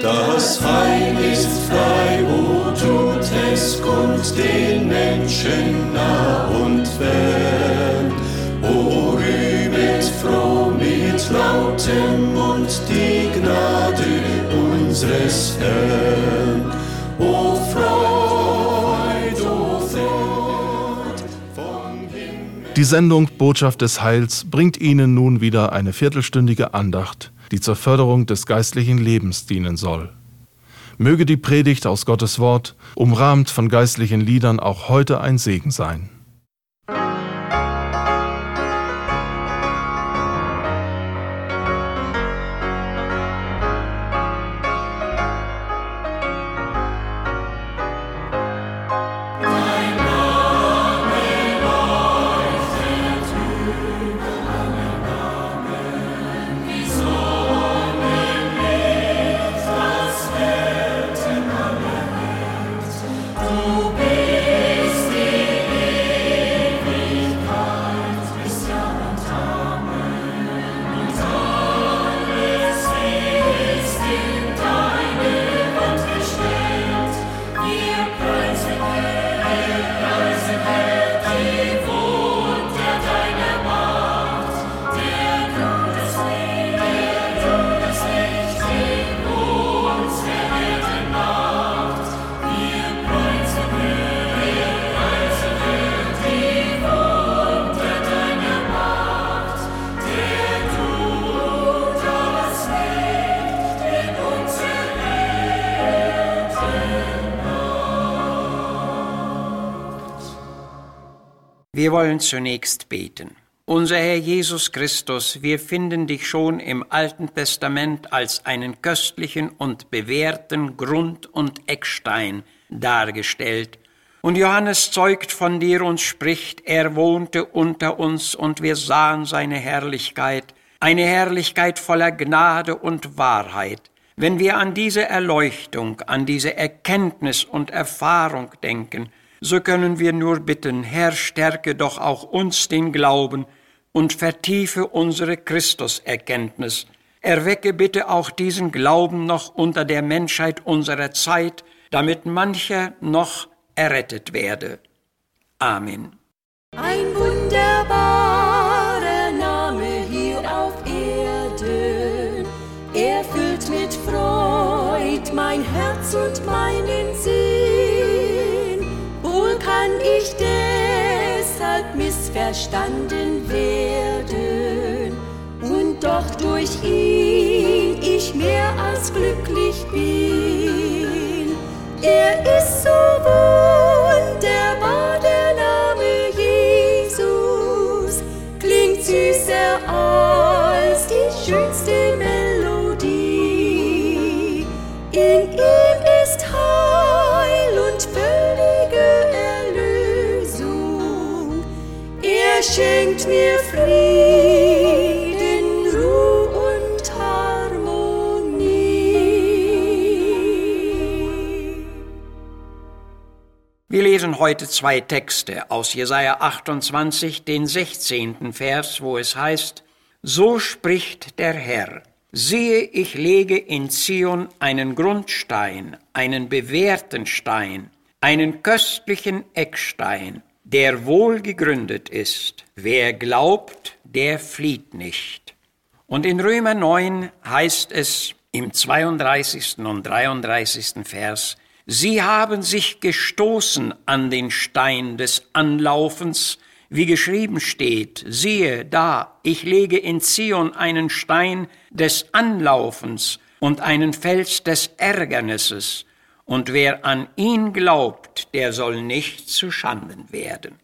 Das Heil ist frei, wo tut es kund den Menschen nah und fern. O rühmet froh mit lautem Mund die Gnade unseres Herrn. O Freud, o Freud vom Himmel. Die Sendung Botschaft des Heils bringt Ihnen nun wieder eine viertelstündige Andacht die zur Förderung des geistlichen Lebens dienen soll. Möge die Predigt aus Gottes Wort, umrahmt von geistlichen Liedern, auch heute ein Segen sein. Wir wollen zunächst beten. Unser Herr Jesus Christus, wir finden dich schon im Alten Testament als einen köstlichen und bewährten Grund- und Eckstein dargestellt. Und Johannes zeugt von dir und spricht, er wohnte unter uns und wir sahen seine Herrlichkeit, eine Herrlichkeit voller Gnade und Wahrheit. Wenn wir an diese Erleuchtung, an diese Erkenntnis und Erfahrung denken, so können wir nur bitten, Herr, stärke doch auch uns den Glauben und vertiefe unsere Christuserkenntnis. Erwecke bitte auch diesen Glauben noch unter der Menschheit unserer Zeit, damit mancher noch errettet werde. Amen. Ein wunderbarer Name hier auf Erden, er füllt mit Freud mein Herz und meinen Sinn. Ich deshalb missverstanden werden und doch durch ihn ich mehr als glücklich bin. Er ist so wunderbar, der Name Jesus klingt süßer als die schönste Melodie. Heute zwei Texte aus Jesaja 28, den 16. Vers, wo es heißt, So spricht der Herr, siehe, ich lege in Zion einen Grundstein, einen bewährten Stein, einen köstlichen Eckstein, der wohl gegründet ist. Wer glaubt, der flieht nicht. Und in Römer 9 heißt es im 32. und 33. Vers, Sie haben sich gestoßen an den Stein des Anlaufens, wie geschrieben steht, siehe da, ich lege in Zion einen Stein des Anlaufens und einen Fels des Ärgernisses, und wer an ihn glaubt, der soll nicht zu Schanden werden.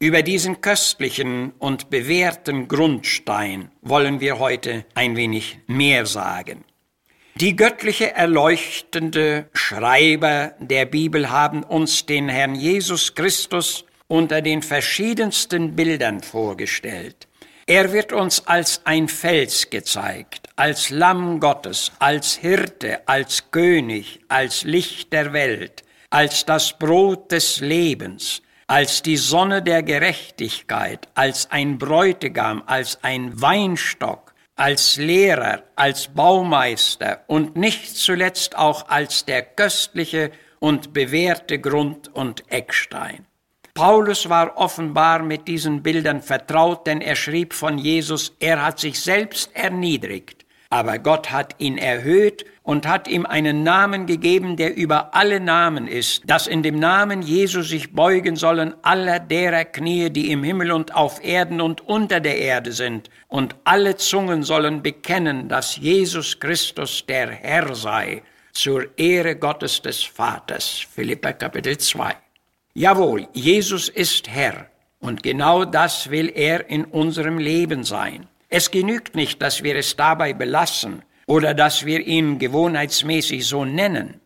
Über diesen köstlichen und bewährten Grundstein wollen wir heute ein wenig mehr sagen. Die göttliche erleuchtende Schreiber der Bibel haben uns den Herrn Jesus Christus unter den verschiedensten Bildern vorgestellt. Er wird uns als ein Fels gezeigt, als Lamm Gottes, als Hirte, als König, als Licht der Welt, als das Brot des Lebens, als die Sonne der Gerechtigkeit, als ein Bräutigam, als ein Weinstock, als Lehrer, als Baumeister und nicht zuletzt auch als der köstliche und bewährte Grund- und Eckstein. Paulus war offenbar mit diesen Bildern vertraut, denn er schrieb von Jesus, er hat sich selbst erniedrigt, aber Gott hat ihn erhöht und hat ihm einen Namen gegeben, der über alle Namen ist, dass in dem Namen Jesus sich beugen sollen aller derer Knie, die im Himmel und auf Erden und unter der Erde sind, und alle Zungen sollen bekennen, dass Jesus Christus der Herr sei, zur Ehre Gottes des Vaters. Philippa Kapitel 2. Jawohl, Jesus ist Herr, und genau das will er in unserem Leben sein. Es genügt nicht, dass wir es dabei belassen oder dass wir ihn gewohnheitsmäßig so nennen.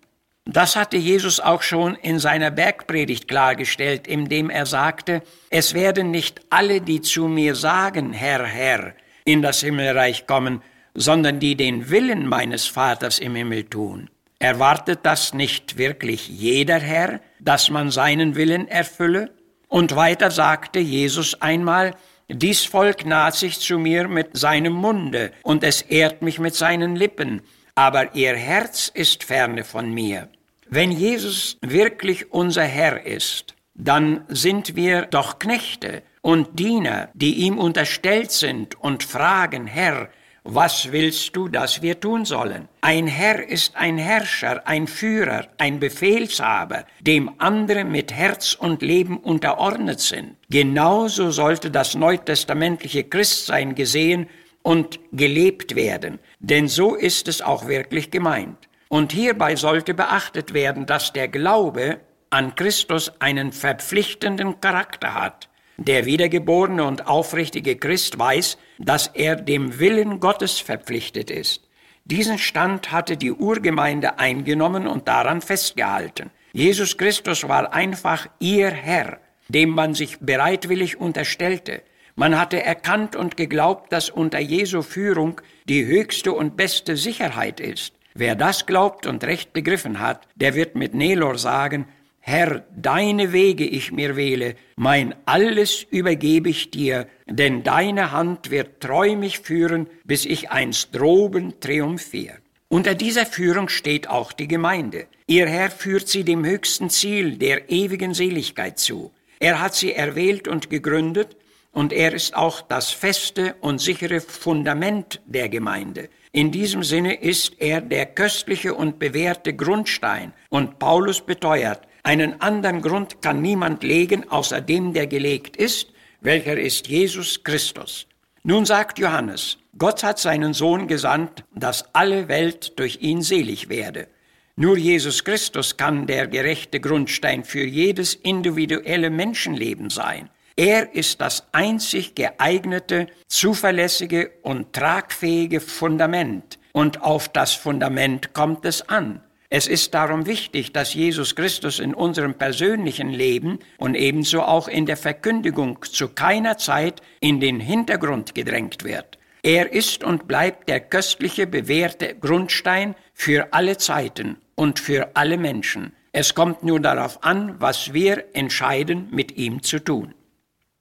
Das hatte Jesus auch schon in seiner Bergpredigt klargestellt, indem er sagte, es werden nicht alle, die zu mir sagen, Herr, Herr, in das Himmelreich kommen, sondern die den Willen meines Vaters im Himmel tun. Erwartet das nicht wirklich jeder Herr, dass man seinen Willen erfülle? Und weiter sagte Jesus einmal, dies Volk naht sich zu mir mit seinem Munde, und es ehrt mich mit seinen Lippen, aber ihr Herz ist ferne von mir. Wenn Jesus wirklich unser Herr ist, dann sind wir doch Knechte und Diener, die ihm unterstellt sind und fragen, Herr, was willst du, dass wir tun sollen? Ein Herr ist ein Herrscher, ein Führer, ein Befehlshaber, dem andere mit Herz und Leben unterordnet sind. Genauso sollte das neutestamentliche Christsein gesehen und gelebt werden, denn so ist es auch wirklich gemeint. Und hierbei sollte beachtet werden, dass der Glaube an Christus einen verpflichtenden Charakter hat. Der wiedergeborene und aufrichtige Christ weiß, dass er dem Willen Gottes verpflichtet ist. Diesen Stand hatte die Urgemeinde eingenommen und daran festgehalten. Jesus Christus war einfach ihr Herr, dem man sich bereitwillig unterstellte. Man hatte erkannt und geglaubt, dass unter Jesu Führung die höchste und beste Sicherheit ist. Wer das glaubt und recht begriffen hat, der wird mit Nelor sagen, Herr, deine Wege ich mir wähle, mein alles übergebe ich dir, denn deine Hand wird treu mich führen, bis ich einst droben triumphiere. Unter dieser Führung steht auch die Gemeinde. Ihr Herr führt sie dem höchsten Ziel der ewigen Seligkeit zu. Er hat sie erwählt und gegründet, und er ist auch das feste und sichere Fundament der Gemeinde. In diesem Sinne ist er der köstliche und bewährte Grundstein, und Paulus beteuert, einen anderen Grund kann niemand legen, außer dem, der gelegt ist, welcher ist Jesus Christus. Nun sagt Johannes, Gott hat seinen Sohn gesandt, dass alle Welt durch ihn selig werde. Nur Jesus Christus kann der gerechte Grundstein für jedes individuelle Menschenleben sein. Er ist das einzig geeignete, zuverlässige und tragfähige Fundament. Und auf das Fundament kommt es an. Es ist darum wichtig, dass Jesus Christus in unserem persönlichen Leben und ebenso auch in der Verkündigung zu keiner Zeit in den Hintergrund gedrängt wird. Er ist und bleibt der köstliche, bewährte Grundstein für alle Zeiten und für alle Menschen. Es kommt nur darauf an, was wir entscheiden, mit ihm zu tun.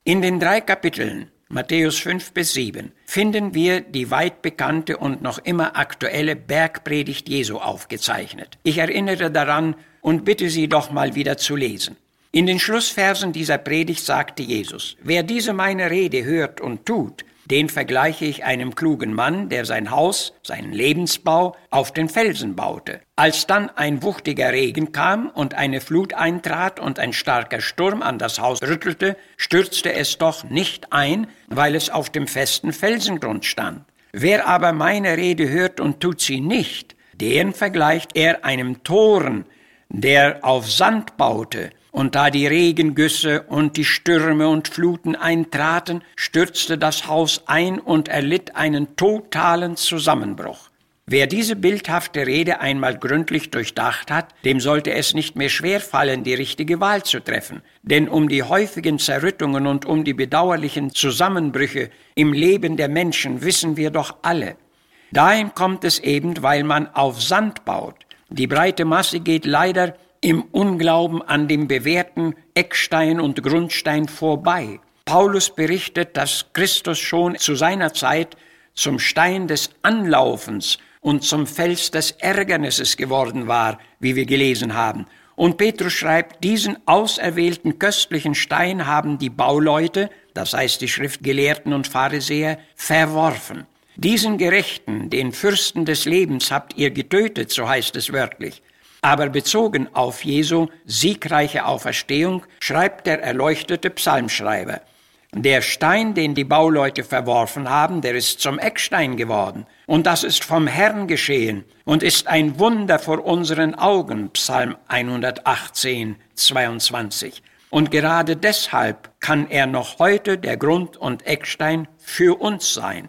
In den drei Kapiteln Matthäus 5 bis 7, finden wir die weit bekannte und noch immer aktuelle Bergpredigt Jesu aufgezeichnet. Ich erinnere daran und bitte Sie doch mal wieder zu lesen. In den Schlussversen dieser Predigt sagte Jesus, wer diese meine Rede hört und tut, den vergleiche ich einem klugen Mann, der sein Haus, seinen Lebensbau auf den Felsen baute. Als dann ein wuchtiger Regen kam und eine Flut eintrat und ein starker Sturm an das Haus rüttelte, stürzte es doch nicht ein, weil es auf dem festen Felsengrund stand. Wer aber meine Rede hört und tut sie nicht, den vergleicht er einem Toren, der auf Sand baute, und da die Regengüsse und die Stürme und Fluten eintraten, stürzte das Haus ein und erlitt einen totalen Zusammenbruch. Wer diese bildhafte Rede einmal gründlich durchdacht hat, dem sollte es nicht mehr schwerfallen, die richtige Wahl zu treffen. Denn um die häufigen Zerrüttungen und um die bedauerlichen Zusammenbrüche im Leben der Menschen wissen wir doch alle. Dahin kommt es eben, weil man auf Sand baut. Die breite Masse geht leider im Unglauben an dem bewährten Eckstein und Grundstein vorbei. Paulus berichtet, dass Christus schon zu seiner Zeit zum Stein des Anlaufens und zum Fels des Ärgernisses geworden war, wie wir gelesen haben. Und Petrus schreibt, diesen auserwählten köstlichen Stein haben die Bauleute, das heißt die Schriftgelehrten und Pharisäer, verworfen. Diesen Gerechten, den Fürsten des Lebens, habt ihr getötet, so heißt es wörtlich. Aber bezogen auf Jesu siegreiche Auferstehung schreibt der erleuchtete Psalmschreiber, der Stein, den die Bauleute verworfen haben, der ist zum Eckstein geworden. Und das ist vom Herrn geschehen und ist ein Wunder vor unseren Augen. Psalm 118, 22. Und gerade deshalb kann er noch heute der Grund- und Eckstein für uns sein.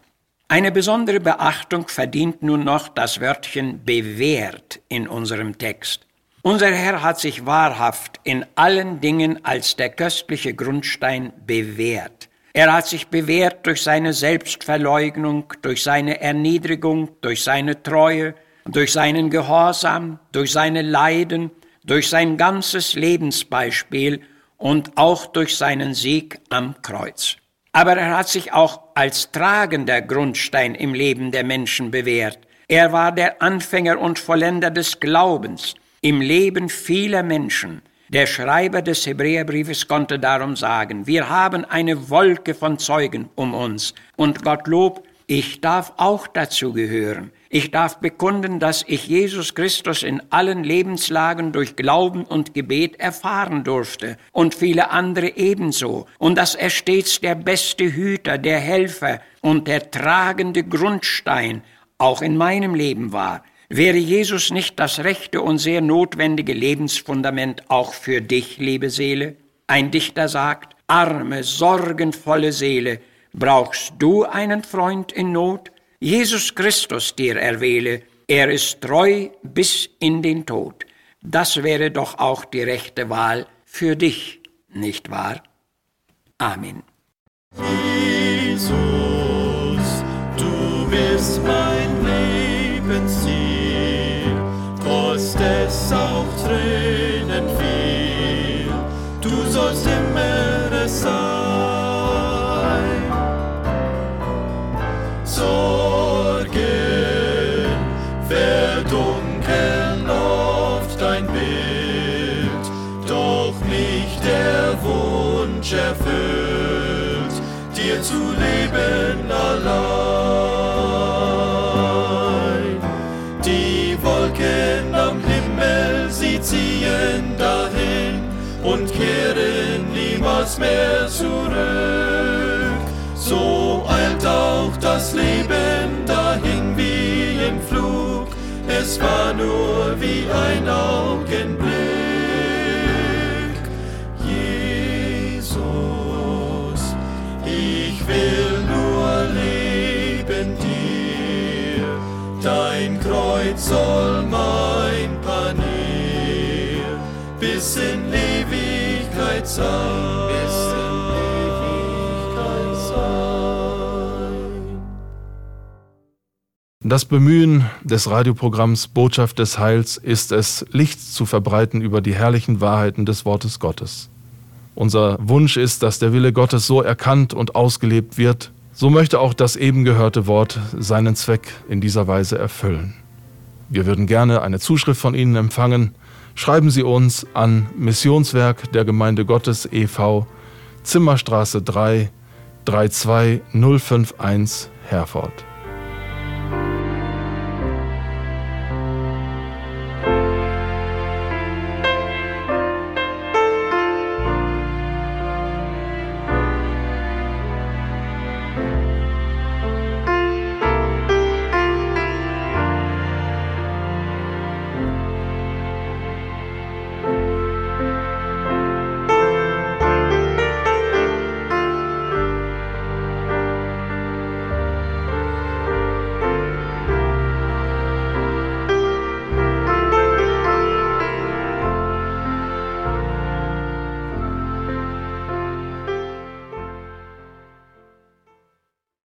Eine besondere Beachtung verdient nun noch das Wörtchen bewährt in unserem Text. Unser Herr hat sich wahrhaft in allen Dingen als der köstliche Grundstein bewährt. Er hat sich bewährt durch seine Selbstverleugnung, durch seine Erniedrigung, durch seine Treue, durch seinen Gehorsam, durch seine Leiden, durch sein ganzes Lebensbeispiel und auch durch seinen Sieg am Kreuz. Aber er hat sich auch als tragender Grundstein im Leben der Menschen bewährt. Er war der Anfänger und Vollender des Glaubens im Leben vieler Menschen. Der Schreiber des Hebräerbriefes konnte darum sagen, wir haben eine Wolke von Zeugen um uns und Gottlob, ich darf auch dazu gehören. Ich darf bekunden, dass ich Jesus Christus in allen Lebenslagen durch Glauben und Gebet erfahren durfte und viele andere ebenso und dass er stets der beste Hüter, der Helfer und der tragende Grundstein auch in meinem Leben war. Wäre Jesus nicht das rechte und sehr notwendige Lebensfundament auch für dich, liebe Seele? Ein Dichter sagt, arme, sorgenvolle Seele, brauchst du einen Freund in Not? Jesus Christus dir erwähle, er ist treu bis in den Tod. Das wäre doch auch die rechte Wahl für dich, nicht wahr? Amen. Jesus, du bist mein Lebensziel es auch Tränen fiel, du sollst immer niemals mehr zurück. So eilt auch das Leben dahin wie im Flug. Es war nur wie ein Augenblick. Jesus, ich will nur leben dir. Dein Kreuz soll mein Panier bis in Ewigkeit sein. Das Bemühen des Radioprogramms Botschaft des Heils ist es, Licht zu verbreiten über die herrlichen Wahrheiten des Wortes Gottes. Unser Wunsch ist, dass der Wille Gottes so erkannt und ausgelebt wird, so möchte auch das eben gehörte Wort seinen Zweck in dieser Weise erfüllen. Wir würden gerne eine Zuschrift von Ihnen empfangen. Schreiben Sie uns an Missionswerk der Gemeinde Gottes e.V., Zimmerstraße 3, 32051 Herford.